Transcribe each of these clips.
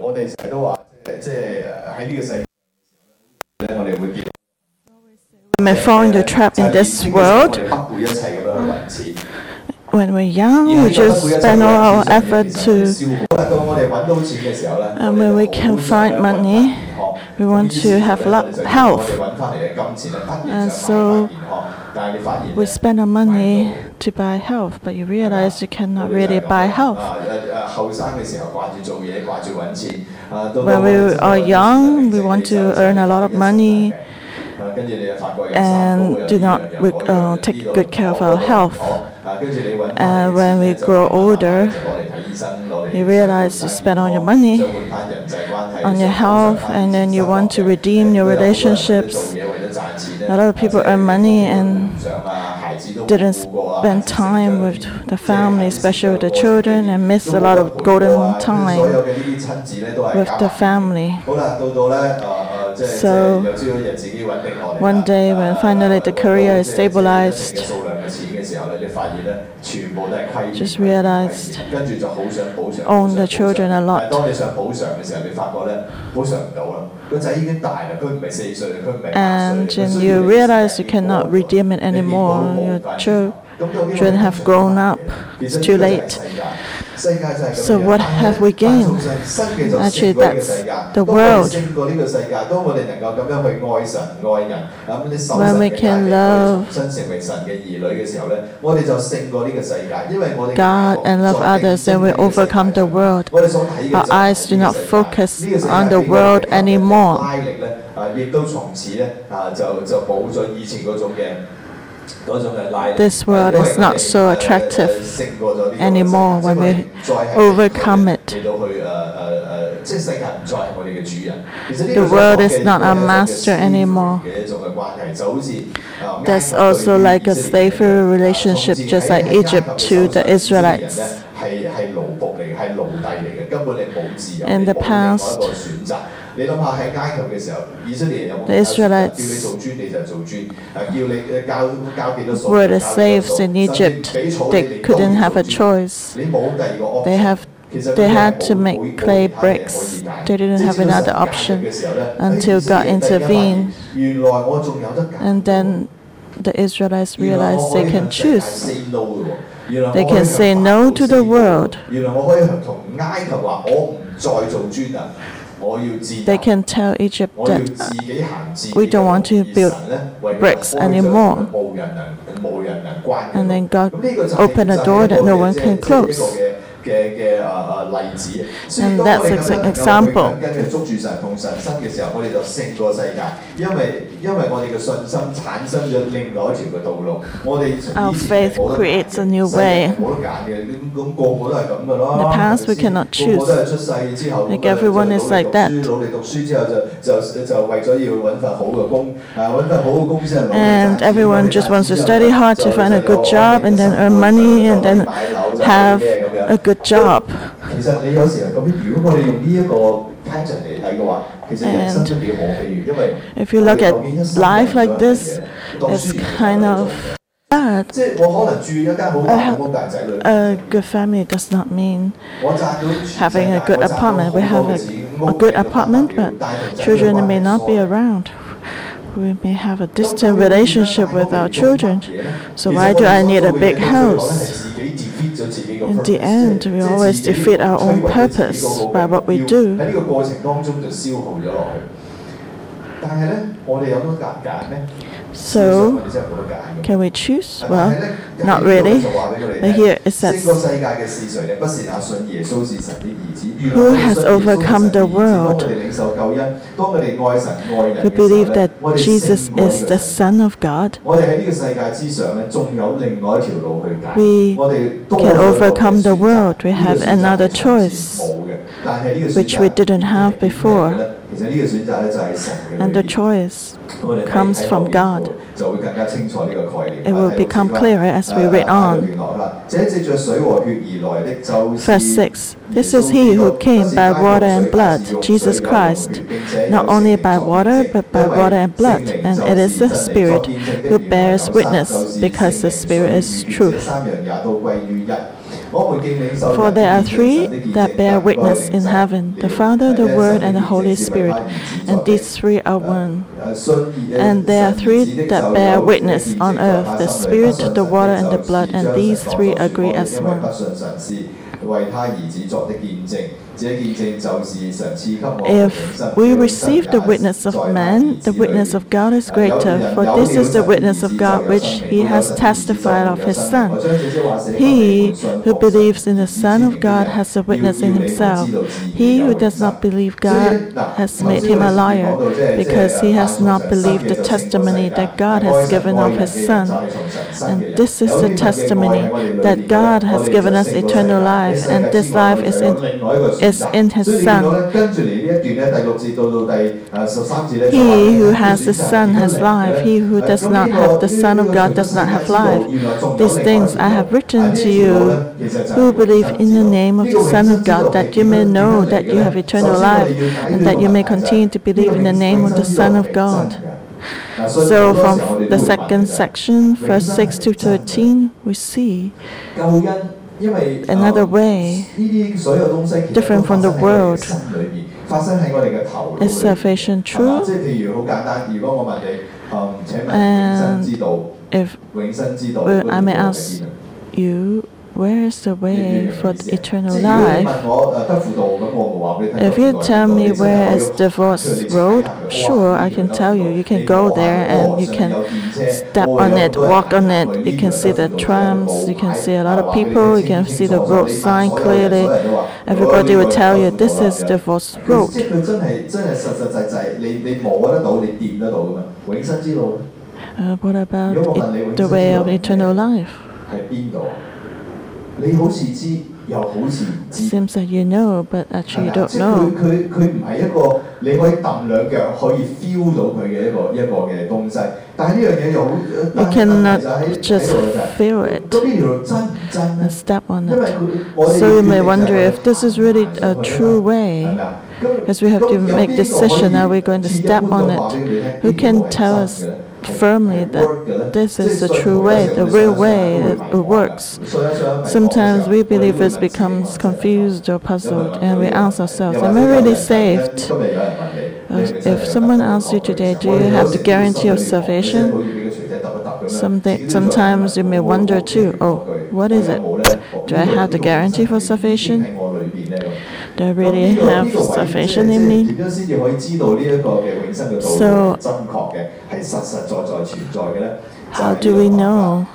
我哋成日都话，即系喺呢个世界咧，我哋会见。 We may fall into trap in this world. 我哋不顾一切咁样去揾钱。 When we're young, we just spend all our effort to, 到我哋揾到钱嘅时候咧， and when we can find money, we want to have lo- 我 health. 哋揾翻嚟嘅金钱咧，不断 And 想买 so 翻健康，但系你发现 we spend our money to buy health, but you realize you cannot really buy health. When we are young, we want to earn a lot of money and do not uh, take good care of our health. And when we grow older, you realize you spend all your money on your health, and then you want to redeem your relationships a lot of people earn money and didn't spend time with the family, especially with the children, and miss a lot of golden time with the family. So one day when finally the career is stabilized, just realized own the children a lot. And, and you realize you cannot redeem it anymore. Your children have grown up. It's too late. So what have we gained? Actually, that's the world. When we can love God and love others, then we overcome the world. Our eyes do not focus on the world anymore this world is not so attractive anymore when we overcome it. The world is not our master anymore. That's also like a slavery relationship, just like Egypt to the Israelites. In the past, the Israelites were the slaves in Egypt. They couldn't have a choice. They have they had to make clay bricks. They didn't have another option until God intervened. And then the Israelites realized they can choose. They can say no to the world. They can tell Egypt that we don't want to build bricks anymore. And then God opened a door that no one can close. 嘅嘅嘅诶诶例子。所以 And 当 that's 我哋 ex- 咁样能够去 example. 紧紧去捉住神同神身嘅时候，我哋就胜过世界，因为因为我哋嘅信心产生咗另外一条嘅道路。我哋以前 Our 系 faith 冇得拣 creates a new 世人 way. 系冇得拣嘅，咁咁个个都系咁噶啦。 In the past, we 系咪先 cannot 个个都 choose. 系出世之后 Like 咁啊 everyone 就 is 努力 like 读书 that. 努力读书之后就就就为咗要揾份好嘅工，啊揾份好嘅工先系努力 And 赚钱 everyone 努力 just 赚 wants to 钱 study hard to 就 find a 就 good 就 job and then earn money and then have a good good job. And if you look at life like this, it's kind of bad. A, a good family does not mean having a good apartment. We have a, a good apartment, but children may not be around we may have a distant relationship with our children. So why do I need a big house? In the end, we always defeat our own purpose by what we do. So, can we choose? Well, not really. But here it says, Who has overcome the world? We believe that Jesus is the Son of God. We can overcome the world. We have another choice, which we didn't have before. And the choice comes from God. It will become clearer as we read on. Verse 6 This is he who came by water and blood, Jesus Christ, not only by water, but by water and blood. And it is the Spirit who bears witness, because the Spirit is truth. For there are three that bear witness in heaven the Father, the Word, and the Holy Spirit, and these three are one. And there are three that bear witness on earth the Spirit, the water, and the blood, and these three agree as one. If we receive the witness of man, the witness of God is greater, for this is the witness of God which he has testified of his Son. He who believes in the Son of God has a witness in himself. He who does not believe God has made him a liar, because he has not believed the testimony that God has given of his Son. And this is the testimony that God has given us eternal life, and this life is in, is in his Son. He who has the Son has life. He who does not have the Son of God does not have life. These things I have written to you who believe in the name of the Son of God, that you may know that you have eternal life, and that you may continue to believe in the name of the Son of God. So, from the second section, verse 6 to 13, we see another way different from the world. Is salvation true? And if well, I may ask you, where is the way for the eternal life? If you tell me where is the Des Voeux road, sure, I can tell you. You can go there and you can step on it, walk on it. You can see the trams, you can see a lot of people, you can see the road sign clearly. Everybody will tell you this is the Des Voeux road. Uh, what about it, the way of eternal life? Seems that you know, but actually you don't know. You cannot just feel it and step on it. So you may wonder if this is really a true way. Because we have to make decision, are we going to step on it? Who can tell us firmly that this is the true way, the real way it works. Sometimes we believers become confused or puzzled and we ask ourselves, am I really saved? Uh, if someone asks you today, do you have the guarantee of salvation? Sometimes you may wonder too, oh, what is it? Do I have the guarantee for salvation? Do I really have salvation in me? So, how do we know?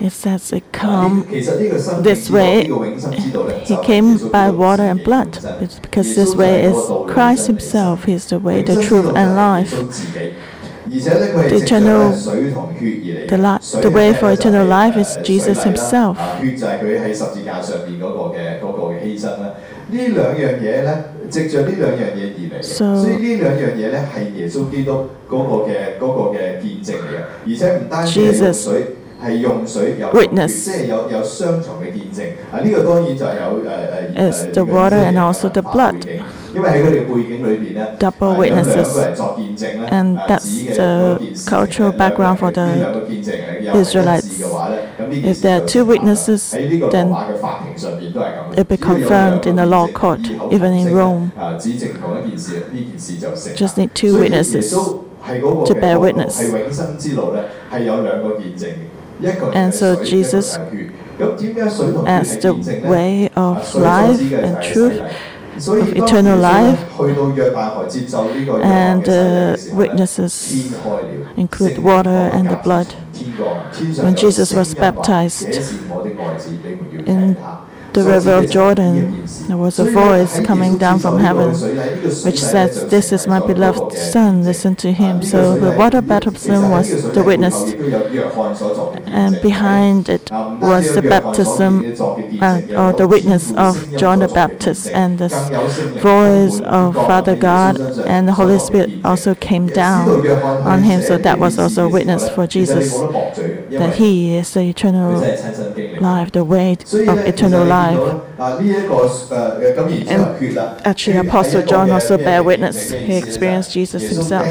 It says it come this way. He came by water and blood, it's because this way is Christ Himself. He's the way, the truth, and life. The eternal, the, li- the way for eternal life is Jesus Himself. 呢两样嘢咧， 藉着呢兩樣嘢而嚟嘅，所以呢兩樣嘢咧係耶穌基督嗰個嘅嗰個嘅見證嚟嘅，而且唔單止係用水，係用水有即係有有雙重嘅見證。啊，呢、這個當然就有誒誒誒 the water and also the blood. double witnesses. And that's the cultural background for the Israelites. If there are two witnesses, then it be confirmed in the law court, even in Rome. Just need two witnesses to bear witness. And so Jesus, as the way of life and truth, of eternal life. And uh, witnesses include water and the blood. When Jesus was baptized, in the river of Jordan, there was a voice coming down from heaven which said, This is my beloved Son, listen to him. So the water baptism was the witness, and behind it was the baptism uh, or the witness of John the Baptist, and the voice of Father God and the Holy Spirit also came down on him. So that was also a witness for Jesus that he is the eternal life, the way of eternal life life. And actually, Apostle John also bear witness. He experienced Jesus himself.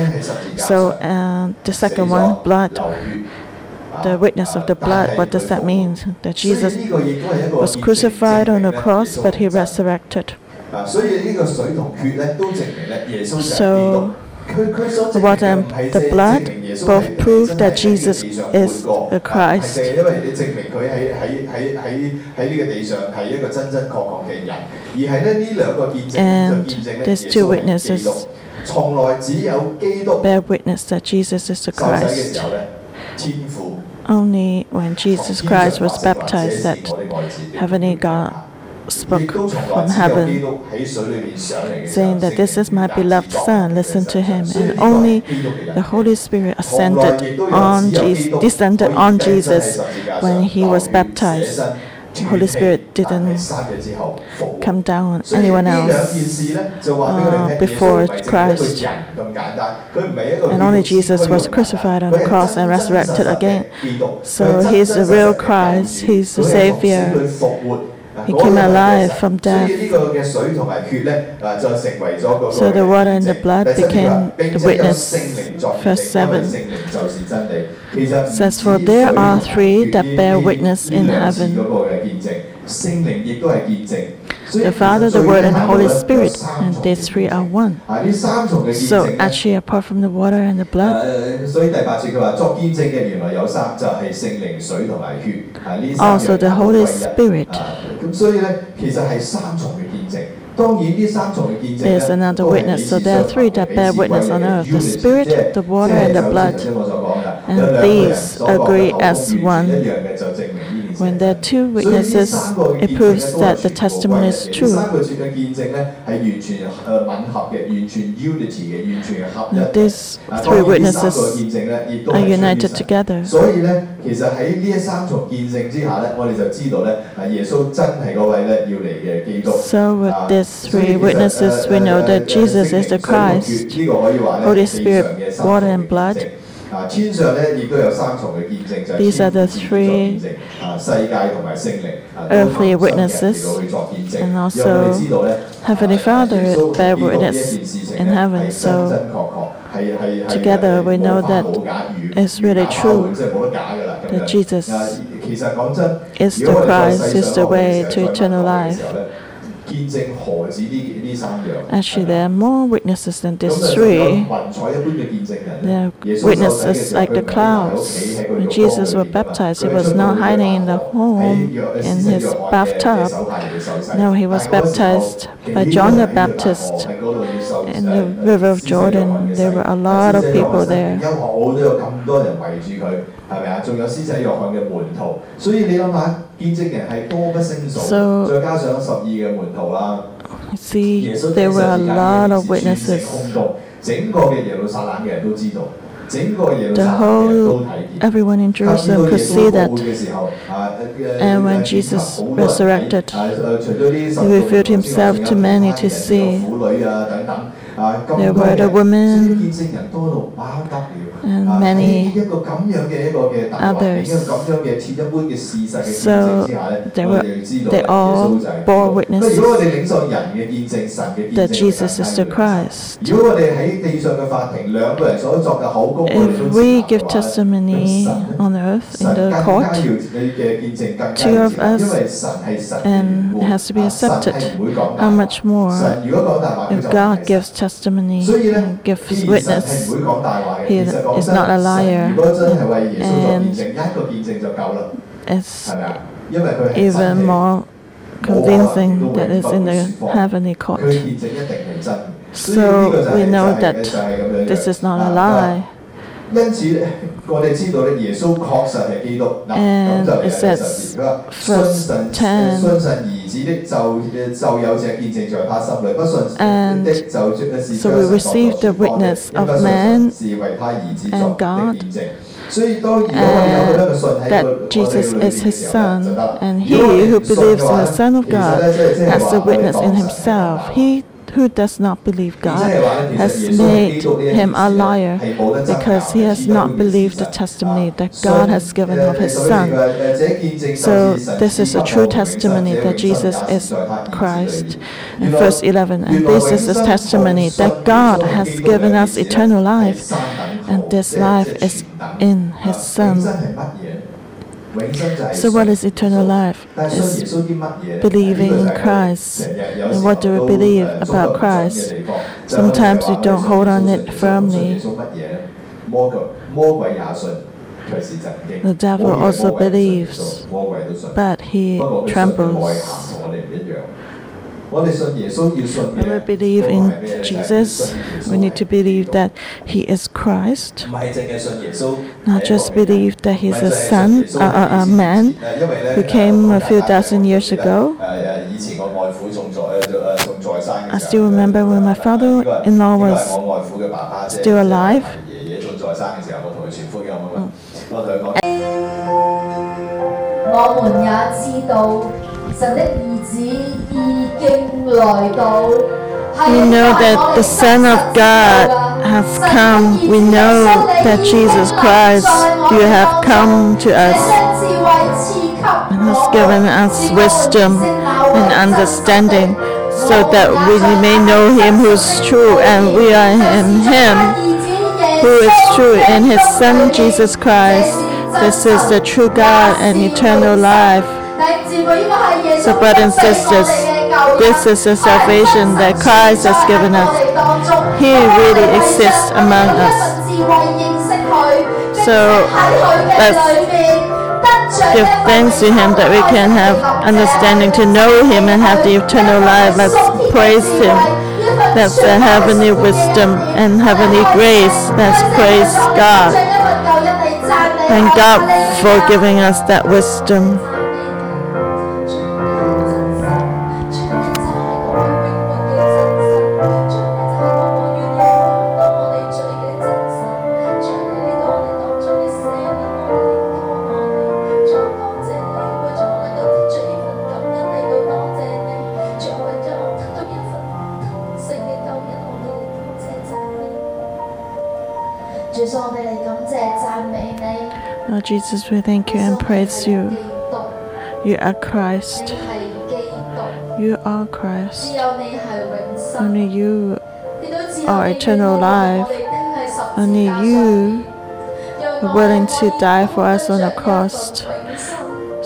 So uh, the second one, blood the witness of the blood. What does that mean? That Jesus was crucified on a cross, but he resurrected. So the water and um, the blood both prove that Jesus is the Christ. And these two witnesses bear witness that Jesus is the Christ. Only when Jesus Christ was baptized that Heavenly God spoke from heaven, saying that this is my beloved Son, listen to him. And only the Holy Spirit ascended on Jesus, descended on Jesus when he was baptized. The Holy Spirit didn't come down on anyone else uh, before Christ. And only Jesus was crucified on the cross and resurrected again. So he's the real Christ, he's the Savior. He came alive from death. So the water and the blood became the witness. Verse 7 says, For there are three that bear witness in heaven the Father, the Word, and the Holy Spirit, and these three are one. So actually, apart from the water and the blood, also the Holy Spirit. There's another witness. So there are three that bear witness on earth the Spirit, the water, and the blood. And these agree as one. When there are two witnesses, it proves that the testimony is true. These three witnesses are united together. So with these three witnesses, we know that Jesus is the Christ, Holy Spirit, water, and blood. These are the three earthly witnesses, and also Heavenly Father bear witness in heaven. So together we know that it's really true that Jesus is the Christ, is the way to eternal life. Actually, there are more witnesses than these three. There are witnesses like the clouds. When Jesus was baptized, he was not hiding in the home in his bathtub. No, he was baptized by John the Baptist in the river of Jordan. There were a lot of people there. 系咪啊？仲有施洗约翰嘅门徒，所以你谂下，见证人系多不胜数，再加上十二嘅门徒啦。See, there were a lot of witnesses. 整个嘅耶路撒冷嘅人都知道。The whole, everyone in Jerusalem could see that. And when Jesus resurrected, he revealed himself to many to see. There were the women and many others. So they, were, they all bore witness that Jesus is the Christ. If we give testimony on earth in the court, two of us, and it has to be accepted, how much more if God gives testimony and gives witness? He is not a liar. And it's even more convincing that it's in the heavenly court. So we know that this is not a lie. And it says, verse 10, and so we receive the witness of man and God and that Jesus is his Son, and he who believes in the Son of God has a witness in himself. He who does not believe God has made him a liar because he has not believed the testimony that God has given of his Son. So, this is a true testimony that Jesus is Christ. In verse 11, and this is the testimony that God has given us eternal life, and this life is in his Son. So, what is eternal life? Is believing in Christ. And what do we believe about Christ? Sometimes we don't hold on it firmly. The devil also believes, but he trembles. When we believe in Jesus, we need to believe that He is Christ, not just believe that He's a son, a, a man who came a few thousand years ago. I still remember when my father-in-law was still alive. 我们也知道神的儿子已经来到。 We know that the Son of God has come. We know that Jesus Christ, you have come to us and has given us wisdom and understanding so that we may know Him who's true and we are in Him who is true in His Son Jesus Christ. This is the true God and eternal life. So, brothers and sisters, this is the salvation that Christ has given us. He really exists among us. So, let's give thanks to Him that we can have understanding to know Him and have the eternal life. Let's praise Him. That's the heavenly wisdom and heavenly grace. Let's praise God. Thank God for giving us that wisdom. Jesus, we thank you and praise you. You are Christ. You are Christ. Only you are eternal life. Only you are willing to die for us on the cross.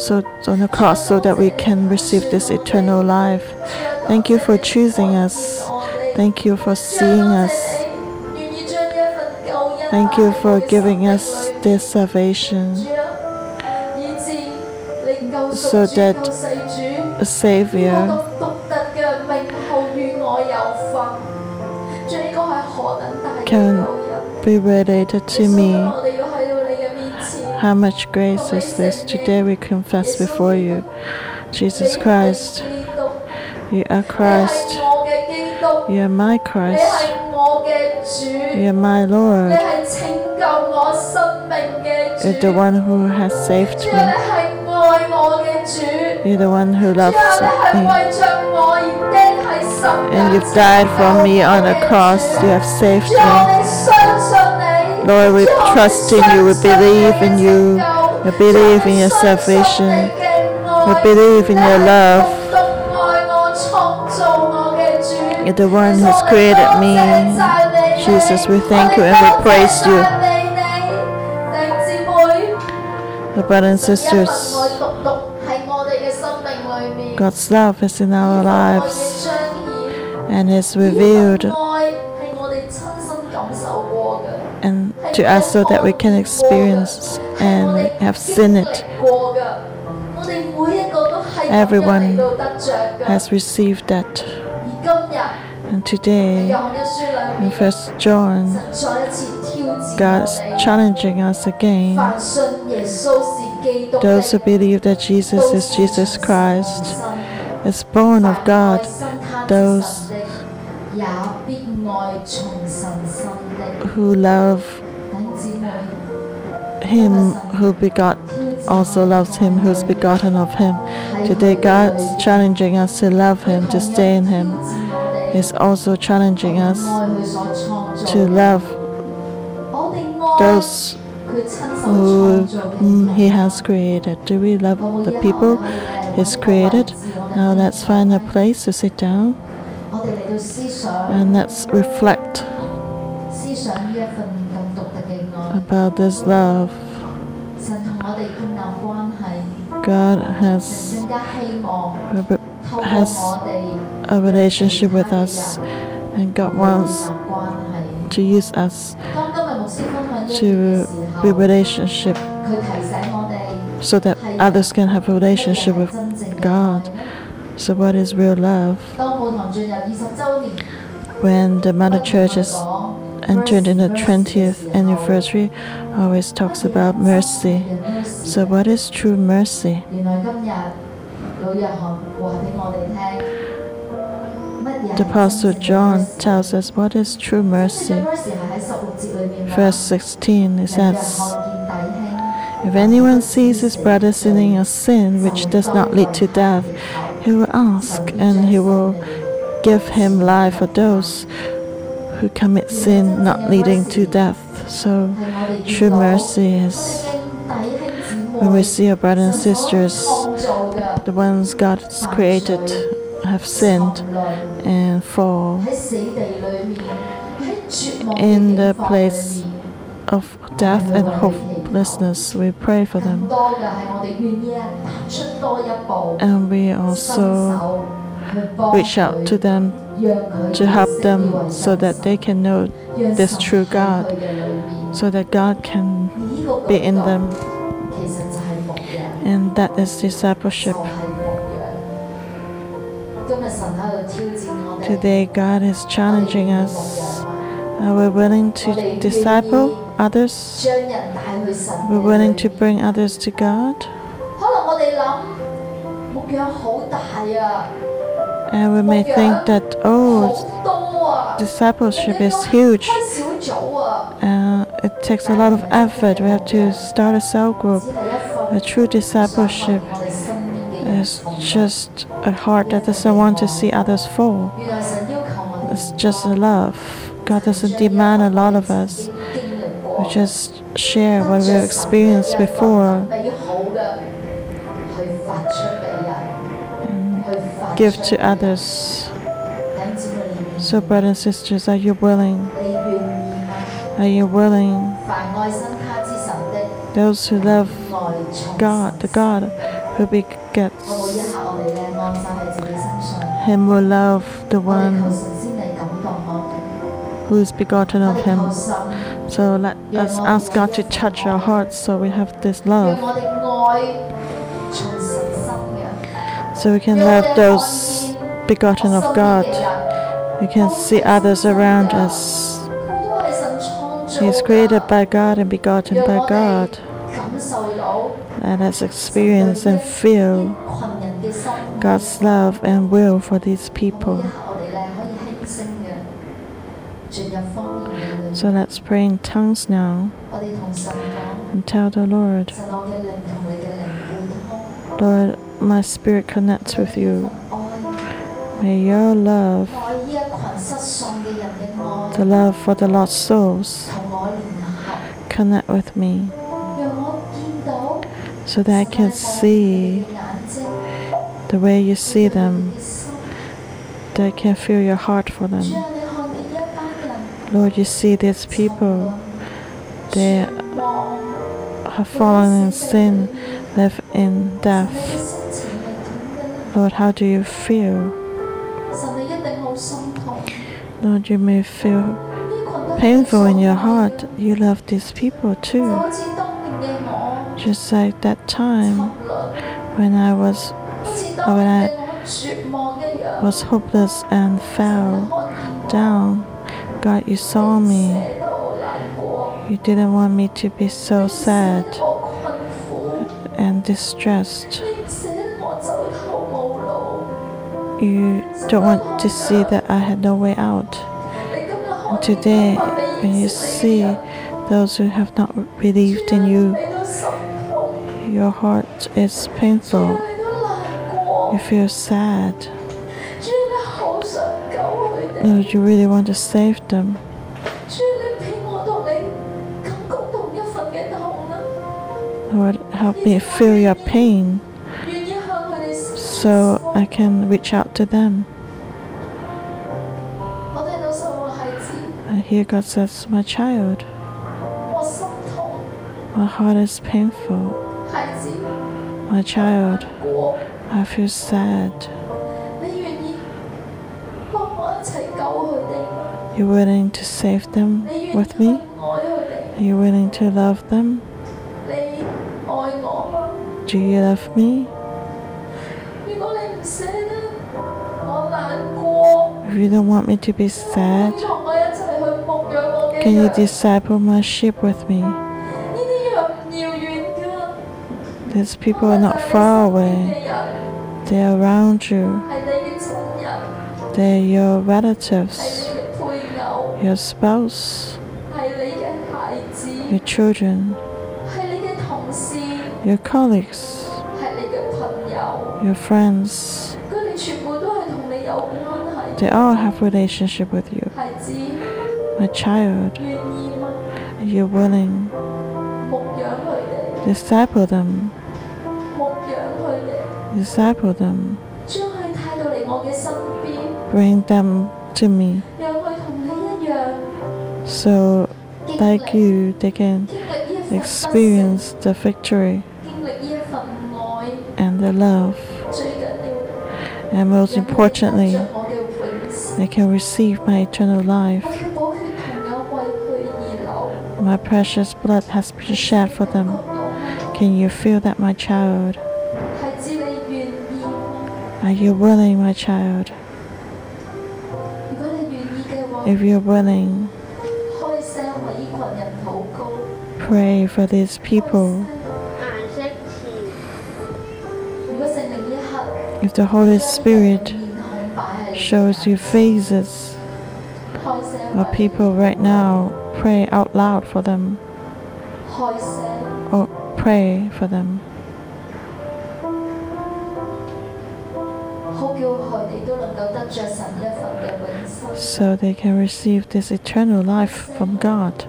So on the cross so that we can receive this eternal life. Thank you for choosing us. Thank you for seeing us. Thank you for giving us this salvation. So that A Savior can be related to me. How much grace is this? Today we confess before you, Jesus Christ. You are Christ. You are my Christ. You are my Lord. You're the one who has saved me. You're the one who loves me. And you've died for me on the cross. You have saved me. Lord, we trust in you. We believe in you. We believe in your salvation. We believe in your love. You're the one who's created me. Jesus, we thank you and we praise you. The brothers and sisters, God's love is in our lives and is revealed and to us so that we can experience and have seen it. Everyone has received that. And today, in First John, God is challenging us again. Those who believe that Jesus is Jesus Christ is born of God. Those who love Him who begot also loves Him who's begotten of Him. Today, God's challenging us to love Him, to stay in Him. He's also challenging us to love those uh, who mm, He has created. Do we love the people He's created? Now let's find a place to sit down and let's reflect about this love God has has a relationship with us, and God wants to use us to be relationship so that others can have a relationship with God. So, what is real love? When the Mother Church is entered in the 20th anniversary, always talks about mercy. So, what is true mercy? The Apostle John tells us what is true mercy. Verse 16 it says, If anyone sees his brother sinning a sin which does not lead to death, he will ask, and he will give him life for those who commit sin not leading to death. So, true mercy is when we see our brothers and sisters, the ones God has created, have sinned and fall in the place of death and hopelessness. We pray for them. And we also reach out to them to help them so that they can know this true God, so that God can be in them. And that is discipleship. Today, God is challenging us. Are we willing to disciple others? We're willing to bring others to God? And we may think that, oh, discipleship is huge. Uh, it takes a lot of effort. We have to start a cell group. A true discipleship is just a heart that doesn't want to see others fall. It's just a love. God doesn't demand a lot of us. We just share what we've experienced before. Give to others. So, brothers and sisters, are you willing? Are you willing? Those who love God, the God who begets Him will love the one who is begotten of Him. So let us ask God to touch our hearts so we have this love. So we can love those begotten of God. We can see others around us. He is created by God and begotten by God. Let us experience and feel God's love and will for these people. So let's pray in tongues now and tell the Lord, Lord, my spirit connects with you. May your love, the love for the lost souls, connect with me so that I can see the way you see them, that I can feel your heart for them. Lord, you see these people, they have fallen in sin, live in death. Lord, how do you feel? Lord, you may feel painful in your heart. You love these people too. Just like that time when I was when I was hopeless and fell down. God, you saw me. You didn't want me to be so sad and distressed. You don't want to see that I had no way out. And today, when you see those who have not believed in you, your heart is painful. You feel sad know you really want to save them. Lord, help me feel your pain so I can reach out to them. I hear God says, My child, my heart is painful. My child, I feel sad. You're willing to save them with me? Are you willing to love them? Do you love me? If you don't want me to be sad, can you disciple my sheep with me? These people are not far away. They are around you. They are your relatives your spouse, your children, your colleagues, your friends. They all have relationship with you. My child, you're willing. Disciple them. Disciple them. Bring them to me. So, like you, they can experience the victory and the love. And most importantly, they can receive my eternal life. My precious blood has been shed for them. Can you feel that, my child? Are you willing, my child? If you're willing, pray for these people. If the Holy Spirit shows you faces of people right now, pray out loud for them. Or pray for them. So they can receive this eternal life from God.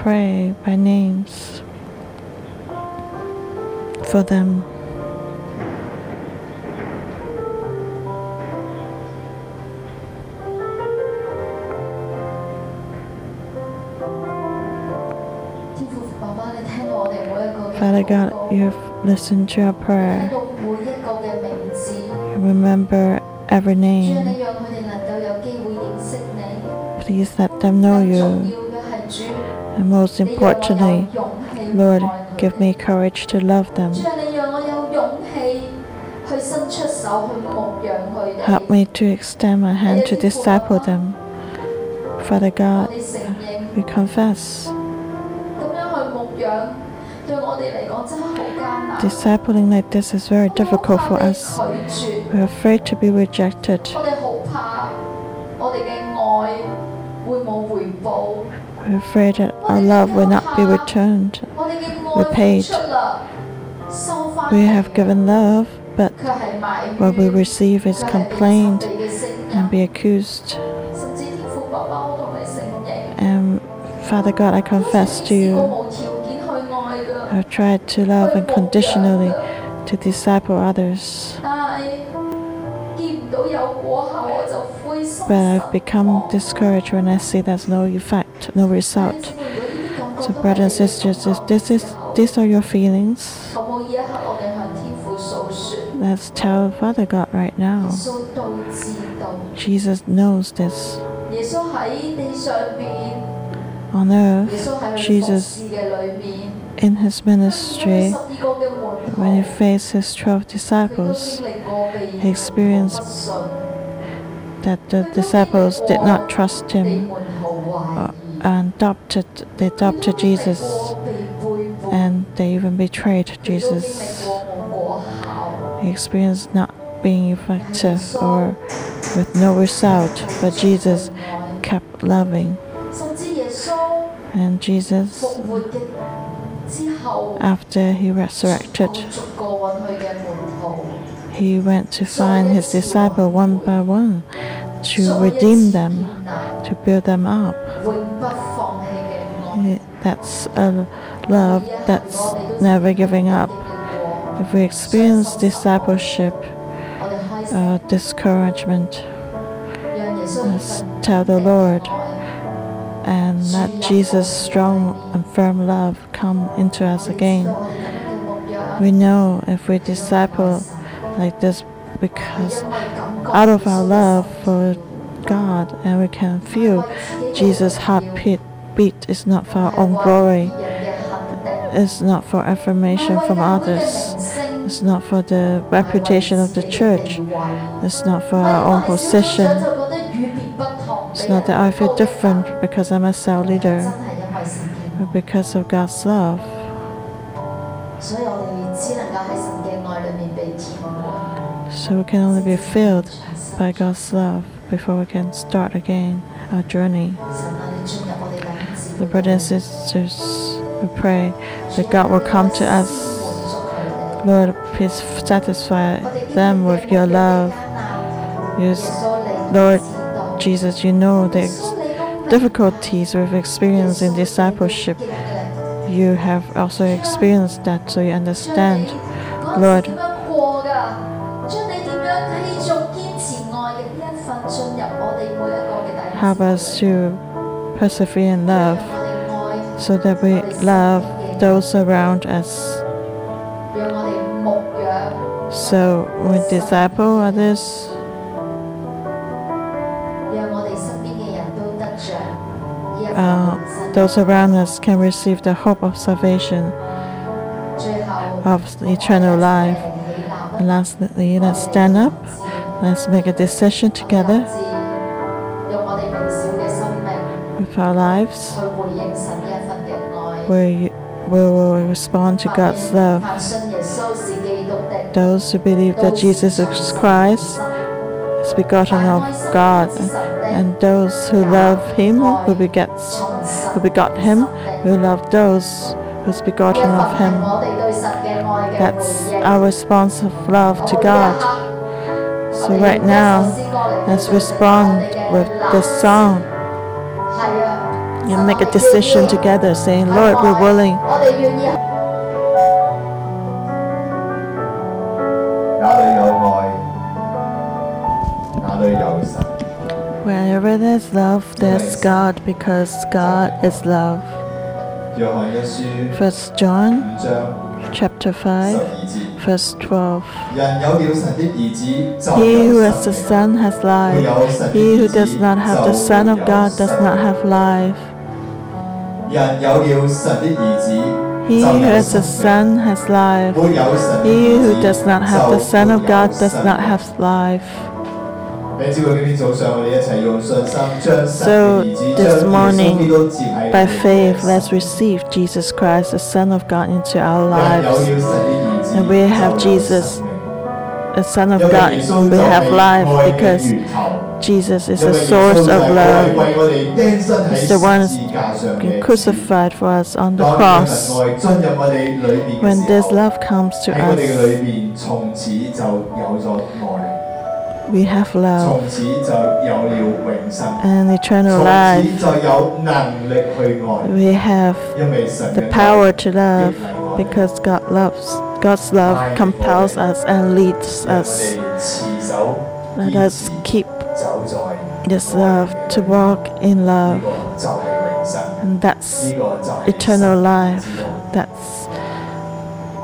pray by names for them. Father God, you've listened to our prayer. You remember every name. Please let them know you. And most importantly, Lord, give me courage to love them. Help me to extend my hand to disciple them. Father God, we confess. Discipling like this is very difficult for us. We are afraid to be rejected. We're afraid that our love will not be returned, repaid. We have given love, but what we receive is complained and be accused. And Father God, I confess to you, I've tried to love unconditionally, to disciple others. But I've become discouraged when I see there's no effect, no result. So, brothers and sisters, if this is, these are your feelings, let's tell Father God right now. Jesus knows this. On earth, Jesus, in his ministry, when he faced his 12 disciples, he experienced that the disciples did not trust him uh, and adopted they adopted Jesus and they even betrayed Jesus. He experienced not being effective or with no result, but Jesus kept loving. And Jesus, after he resurrected, he went to find his disciple one by one to redeem them, to build them up. That's a love that's never giving up. If we experience discipleship, uh, discouragement, let's tell the Lord and let Jesus' strong and firm love come into us again. We know if we disciple like this because out of our love for God and we can feel Jesus' heartbeat beat is not for our own glory. It's not for affirmation from others. It's not for the reputation of the church. It's not for our own position. It's not that I feel different because I'm a cell leader, but because of God's love. So we can only be filled by God's love before we can start again our journey. The brothers and sisters, we pray that God will come to us. Lord, please satisfy them with your love. Yes, Lord Jesus, you know the difficulties we've experienced in discipleship. You have also experienced that, so you understand. Lord, help us to persevere in love so that we love those around us. So we disciple others. Uh, those around us can receive the hope of salvation, of eternal life. And lastly, let's stand up. Let's make a decision together our lives we will respond to God's love. Those who believe that Jesus is Christ is begotten of God, and those who love Him who begets, who begot Him, will love those who's begotten of Him. That's our response of love to God. So right now, let's respond with this song and make a decision together, saying, Lord, we're willing. Wherever there's love, there's God, because God is love. First John chapter 5, verse 12. He who has the Son has life. He who does not have the Son of God does not have life. He who has the Son has life. He who does not have the Son of God does not have life. So this morning, by faith, let's receive Jesus Christ, the Son of God, into our lives. And we have Jesus, the Son of God. We have life because Jesus is the source of love. He's the one who crucified for us on the cross. When this love comes to us, we have love and eternal life. We have the power to love because God loves. God's love compels us and leads us. Let us keep this love to walk in love. And that's eternal life. That's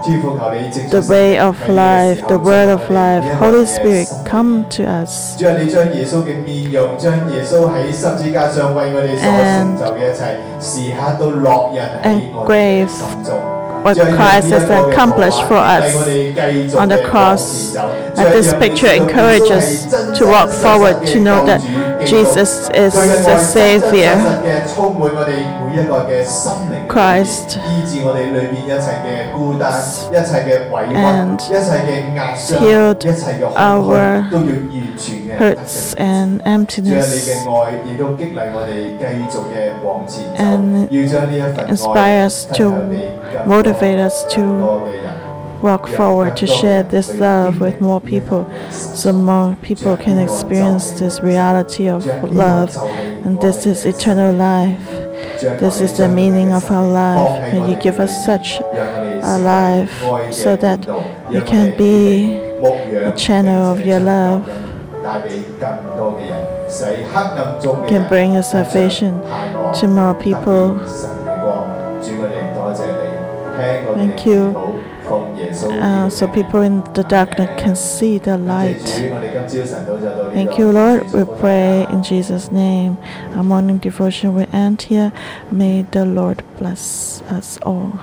the way of life, the word of life. Holy Spirit, come to us. And engrave what Christ has accomplished for us on the cross. Let this picture encourages us to walk forward, to know that Jesus is the Savior. Christ and healed our hurts and emptiness and inspire us to motivate us to walk forward to share this love with more people so more people can experience this reality of love. And this is eternal life. This is the meaning of our life. and you give us such a life so that we can be a channel of your love. Can bring your salvation to more people. Thank you uh, so people in the darkness can see the light. Thank you, Lord. We pray in Jesus' name. Our morning devotion will end here. May the Lord bless us all.